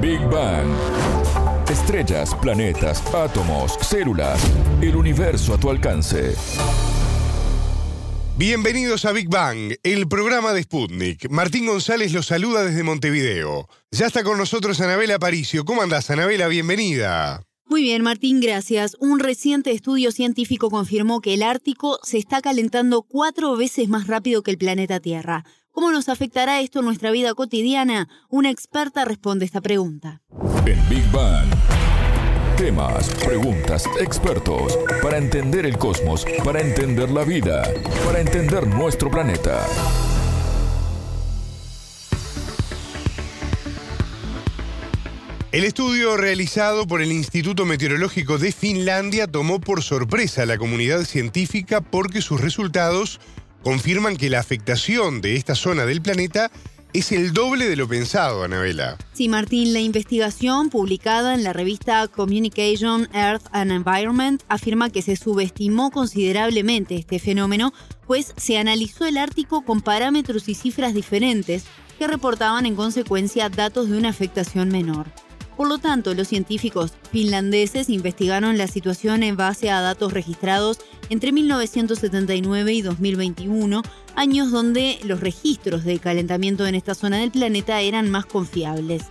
Big Bang. Estrellas, planetas, átomos, células, el universo a tu alcance. Bienvenidos a Big Bang, el programa de Sputnik. Martín González los saluda desde Montevideo. Ya está con nosotros Anabela Paricio. ¿Cómo andás, Anabela? Bienvenida. Muy bien, Martín, gracias. Un reciente estudio científico confirmó que el Ártico se está calentando cuatro veces más rápido que el planeta Tierra. ¿Cómo nos afectará esto en nuestra vida cotidiana? Una experta responde esta pregunta. En Big Bang. Temas, preguntas, expertos. Para entender el cosmos, para entender la vida, para entender nuestro planeta. El estudio realizado por el Instituto Meteorológico de Finlandia tomó por sorpresa a la comunidad científica porque sus resultados confirman que la afectación de esta zona del planeta es el doble de lo pensado, Anabela. Sí, Martín, la investigación publicada en la revista Communication, Earth and Environment afirma que se subestimó considerablemente este fenómeno, pues se analizó el Ártico con parámetros y cifras diferentes que reportaban en consecuencia datos de una afectación menor. Por lo tanto, los científicos finlandeses investigaron la situación en base a datos registrados entre 1979 y 2021, años donde los registros de calentamiento en esta zona del planeta eran más confiables.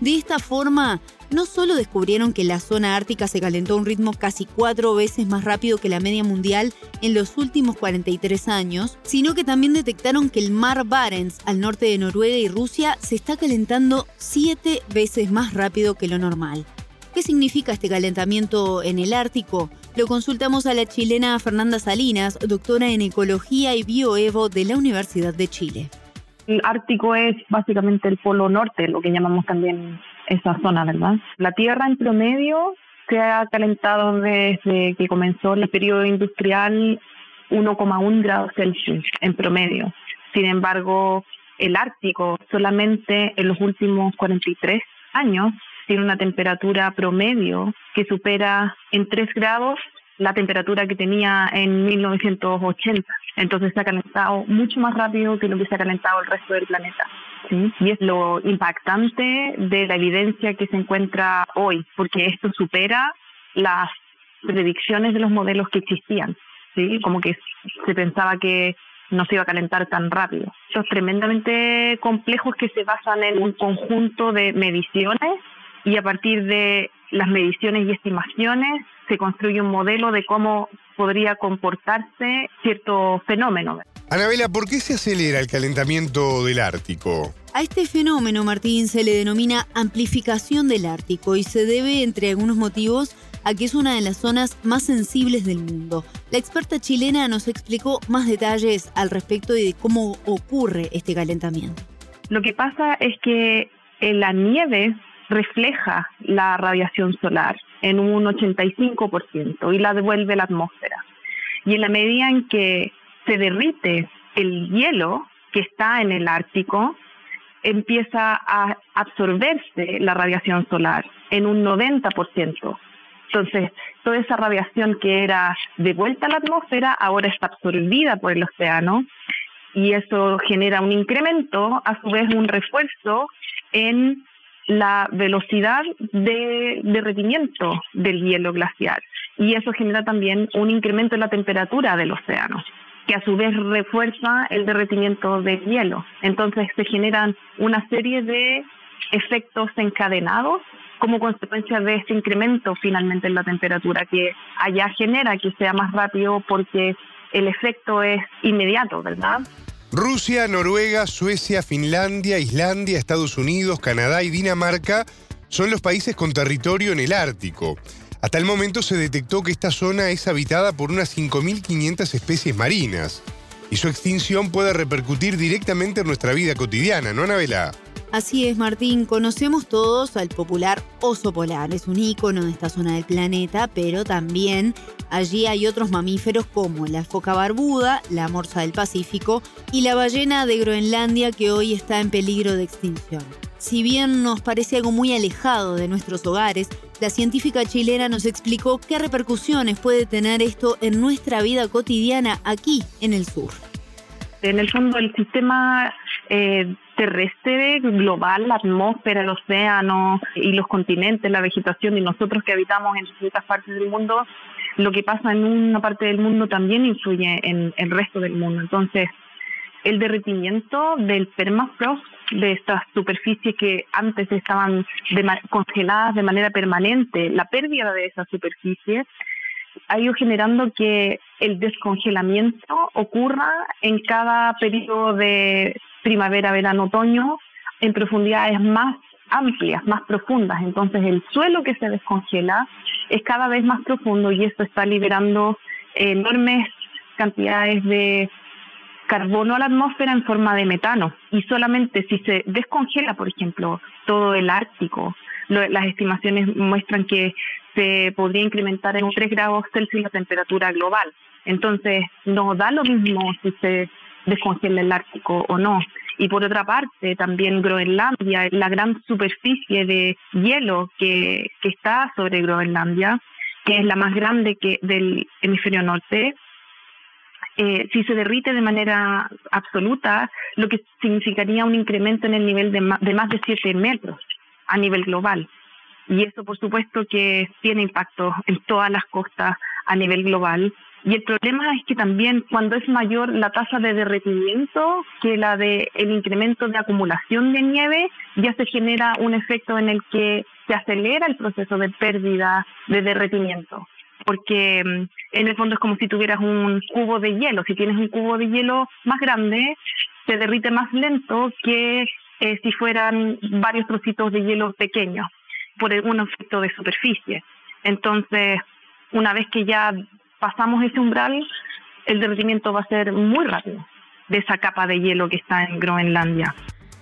De esta forma, no solo descubrieron que la zona ártica se calentó a un ritmo casi cuatro veces más rápido que la media mundial en los últimos 43 años, sino que también detectaron que el mar Barents, al norte de Noruega y Rusia, se está calentando siete veces más rápido que lo normal. ¿Qué significa este calentamiento en el Ártico? Lo consultamos a la chilena Fernanda Salinas, doctora en Ecología y Bioevo de la Universidad de Chile. El Ártico es básicamente el polo norte, lo que llamamos también esa zona, ¿verdad? La Tierra en promedio se ha calentado desde que comenzó el periodo industrial 1,1 grados Celsius en promedio. Sin embargo, el Ártico solamente en los últimos 43 años tiene una temperatura promedio que supera en 3 grados la temperatura que tenía en 1980. Entonces se ha calentado mucho más rápido que lo que se ha calentado el resto del planeta. Y es lo impactante de la evidencia que se encuentra hoy, porque esto supera las predicciones de los modelos que existían. ¿sí? Como que se pensaba que no se iba a calentar tan rápido. Estos tremendamente complejos que se basan en un conjunto de mediciones y a partir de las mediciones y estimaciones se construye un modelo de cómo podría comportarse cierto fenómeno. Anabela, ¿por qué se acelera el calentamiento del Ártico? A este fenómeno, Martín, se le denomina amplificación del Ártico y se debe, entre algunos motivos, a que es una de las zonas más sensibles del mundo. La experta chilena nos explicó más detalles al respecto de cómo ocurre este calentamiento. Lo que pasa es que la nieve refleja la radiación solar en un 85% y la devuelve a la atmósfera. Y en la medida en que se derrite el hielo que está en el Ártico, empieza a absorberse la radiación solar en un 90%. Entonces, toda esa radiación que era devuelta a la atmósfera ahora está absorbida por el océano y eso genera un incremento, a su vez un refuerzo en la velocidad de derretimiento del hielo glaciar y eso genera también un incremento en la temperatura del océano que a su vez refuerza el derretimiento del hielo. Entonces se generan una serie de efectos encadenados como consecuencia de este incremento finalmente en la temperatura que allá genera que sea más rápido porque el efecto es inmediato, ¿verdad? Rusia, Noruega, Suecia, Finlandia, Islandia, Estados Unidos, Canadá y Dinamarca son los países con territorio en el Ártico. Hasta el momento se detectó que esta zona es habitada por unas 5.500 especies marinas y su extinción puede repercutir directamente en nuestra vida cotidiana, ¿no, Anabela? Así es, Martín. Conocemos todos al popular oso polar. Es un ícono de esta zona del planeta, pero también allí hay otros mamíferos como la foca barbuda, la morsa del Pacífico y la ballena de Groenlandia que hoy está en peligro de extinción. Si bien nos parece algo muy alejado de nuestros hogares, la científica chilena nos explicó qué repercusiones puede tener esto en nuestra vida cotidiana aquí en el sur. En el fondo, el sistema eh, terrestre global, la atmósfera, el océano y los continentes, la vegetación y nosotros que habitamos en distintas partes del mundo, lo que pasa en una parte del mundo también influye en el resto del mundo. Entonces, el derretimiento del permafrost, de estas superficies que antes estaban congeladas de manera permanente, la pérdida de esas superficies, ha ido generando que el descongelamiento ocurra en cada periodo de primavera, verano, otoño, en profundidades más amplias, más profundas. Entonces el suelo que se descongela es cada vez más profundo y esto está liberando enormes cantidades de carbono a la atmósfera en forma de metano. Y solamente si se descongela, por ejemplo, todo el Ártico, las estimaciones muestran que se podría incrementar en 3 grados Celsius la temperatura global. Entonces, no da lo mismo si se descongela el Ártico o no. Y por otra parte, también Groenlandia, la gran superficie de hielo que, que está sobre Groenlandia, que es la más grande que del hemisferio norte, eh, si se derrite de manera absoluta, lo que significaría un incremento en el nivel de, de más de 7 metros a nivel global. Y eso, por supuesto, que tiene impacto en todas las costas a nivel global. Y el problema es que también cuando es mayor la tasa de derretimiento que la de el incremento de acumulación de nieve, ya se genera un efecto en el que se acelera el proceso de pérdida de derretimiento. Porque mm, en el fondo es como si tuvieras un cubo de hielo. Si tienes un cubo de hielo más grande, se derrite más lento que eh, si fueran varios trocitos de hielo pequeños por un efecto de superficie. Entonces, una vez que ya pasamos ese umbral, el derretimiento va a ser muy rápido de esa capa de hielo que está en Groenlandia.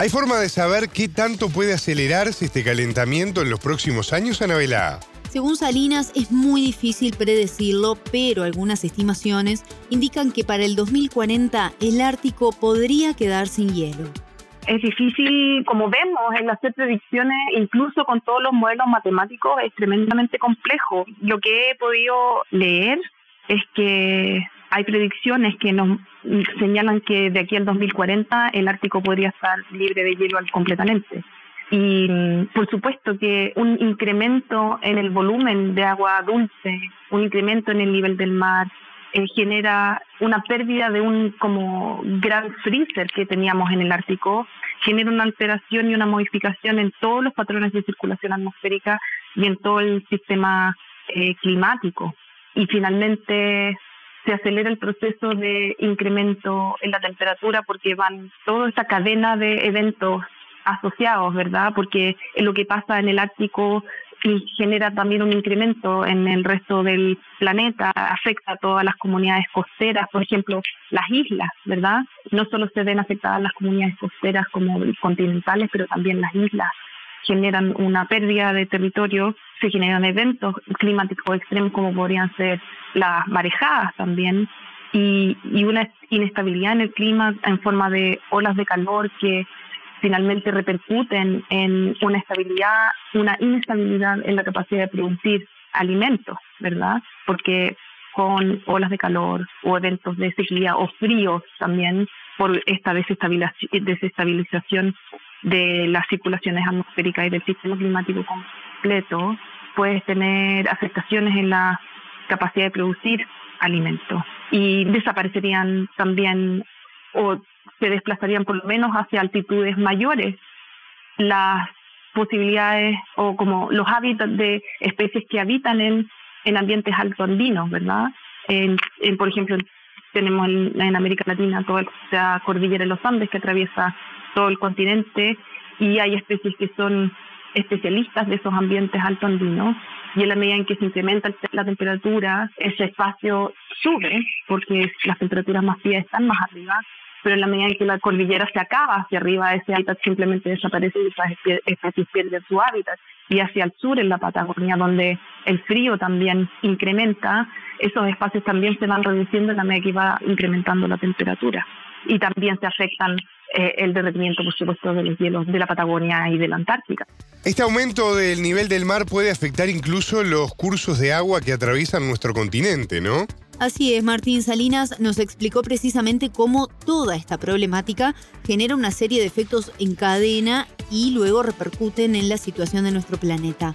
¿Hay forma de saber qué tanto puede acelerarse este calentamiento en los próximos años, Anabela? Según Salinas, es muy difícil predecirlo, pero algunas estimaciones indican que para el 2040 el Ártico podría quedar sin hielo es difícil, como vemos, el hacer predicciones, incluso con todos los modelos matemáticos, es tremendamente complejo. Lo que he podido leer es que hay predicciones que nos señalan que de aquí al 2040 el Ártico podría estar libre de hielo completamente. Y por supuesto que un incremento en el volumen de agua dulce, un incremento en el nivel del mar, eh, genera una pérdida de un como gran freezer que teníamos en el Ártico, genera una alteración y una modificación en todos los patrones de circulación atmosférica y en todo el sistema eh, climático. Y finalmente se acelera el proceso de incremento en la temperatura porque van toda esta cadena de eventos asociados, ¿verdad? Porque lo que pasa en el Ártico genera también un incremento en el resto del planeta, afecta a todas las comunidades costeras, por ejemplo, las islas, ¿verdad? No solo se ven afectadas las comunidades costeras como continentales, pero también las islas generan una pérdida de territorio, se generan eventos climáticos extremos como podrían ser las marejadas también, y, y una inestabilidad en el clima en forma de olas de calor que finalmente repercuten en una estabilidad, una inestabilidad en la capacidad de producir alimentos, ¿verdad? Porque con olas de calor o eventos de sequía o fríos también por esta desestabilización de las circulaciones atmosféricas y del sistema climático completo, puedes tener afectaciones en la capacidad de producir alimentos y desaparecerían también o se desplazarían por lo menos hacia altitudes mayores las posibilidades o como los hábitats de especies que habitan en, en ambientes altoandinos, ¿verdad? En, por ejemplo, tenemos en, América Latina toda la cordillera de los Andes que atraviesa todo el continente y hay especies que son especialistas de esos ambientes altoandinos y en la medida en que se incrementa la temperatura, ese espacio sube porque las temperaturas más frías están más arriba pero en la medida en que la cordillera se acaba hacia arriba, ese hábitat simplemente desaparece y esas especies pierden su hábitat. Y hacia el sur, en la Patagonia, donde el frío también incrementa, esos espacios también se van reduciendo en la medida que va incrementando la temperatura. Y también se afectan eh, el derretimiento, por supuesto, de los hielos de la Patagonia y de la Antártica. Este aumento del nivel del mar puede afectar incluso los cursos de agua que atraviesan nuestro continente, ¿no? Así es, Martín Salinas nos explicó precisamente cómo toda esta problemática genera una serie de efectos en cadena y luego repercuten en la situación de nuestro planeta.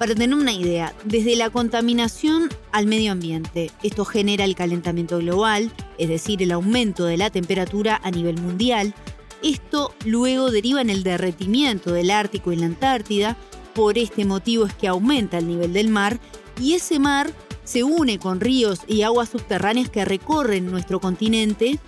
Para tener una idea, desde la contaminación al medio ambiente, esto genera el calentamiento global, es decir, el aumento de la temperatura a nivel mundial. Esto luego deriva en el derretimiento del Ártico y la Antártida, por este motivo es que aumenta el nivel del mar y ese mar se une con ríos y aguas subterráneas que recorren nuestro continente,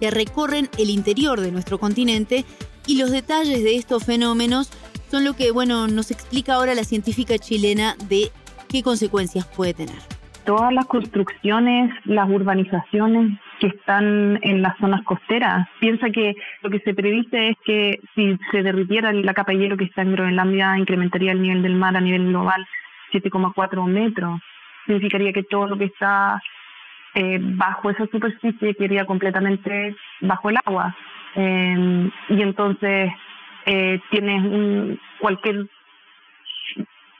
que recorren el interior de nuestro continente y los detalles de estos fenómenos son lo que, bueno, nos explica ahora la científica chilena de qué consecuencias puede tener. Todas las construcciones, las urbanizaciones que están en las zonas costeras. Piensa que lo que se predice es que si se derritiera la capa de hielo que está en Groenlandia, incrementaría el nivel del mar a nivel global 7,4 metros. Significaría que todo lo que está eh, bajo esa superficie quedaría completamente bajo el agua. Eh, y entonces eh, tienes un, cualquier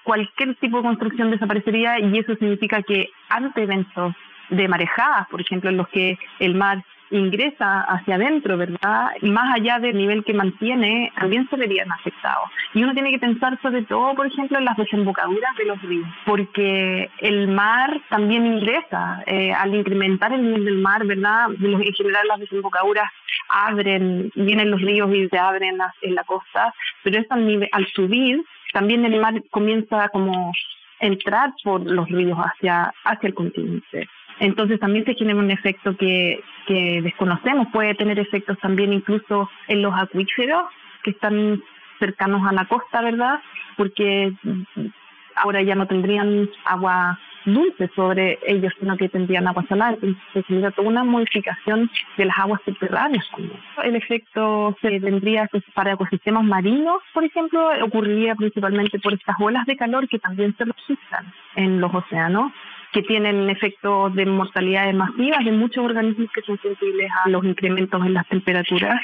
cualquier tipo de construcción desaparecería y eso significa que ante eventos de marejadas, por ejemplo, en los que el mar ingresa hacia adentro, ¿verdad? Más allá del nivel que mantiene, también se verían afectados. Y uno tiene que pensar sobre todo, por ejemplo, en las desembocaduras de los ríos, porque el mar también ingresa. Eh, al incrementar el nivel del mar, ¿verdad? En general las desembocaduras abren, vienen los ríos y se abren en la costa, pero es al, nivel, al subir, también el mar comienza como entrar por los ríos hacia, hacia el continente. Entonces también se genera un efecto que, que desconocemos, puede tener efectos también incluso en los acuíferos que están cercanos a la costa, ¿verdad? Porque ahora ya no tendrían agua dulce sobre ellos, sino que tendrían agua salada. Entonces se genera toda una modificación de las aguas subterráneas. El efecto se tendría para ecosistemas marinos, por ejemplo, ocurriría principalmente por estas olas de calor que también se registran en los océanos que tienen efectos de mortalidades masivas de muchos organismos que son sensibles a los incrementos en las temperaturas.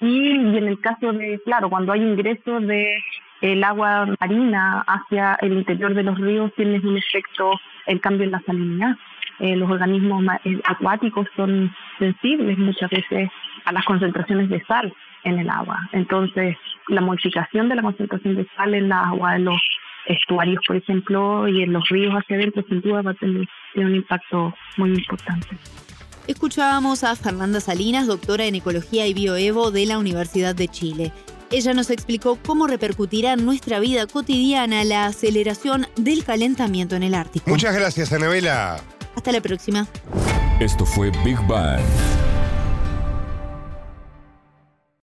Y, en el caso de, claro, cuando hay ingreso de el agua marina hacia el interior de los ríos, tiene un efecto el cambio en la salinidad. Eh, los organismos eh, acuáticos son sensibles muchas veces a las concentraciones de sal en el agua. Entonces, la modificación de la concentración de sal en la agua de los estuarios, por ejemplo, y en los ríos hacia adentro, sin duda va a tener, un impacto muy importante. Escuchábamos a Fernanda Salinas, doctora en Ecología y Bioevo de la Universidad de Chile. Ella nos explicó cómo repercutirá en nuestra vida cotidiana la aceleración del calentamiento en el Ártico. Muchas gracias, Anabela. Hasta la próxima. Esto fue Big Bang.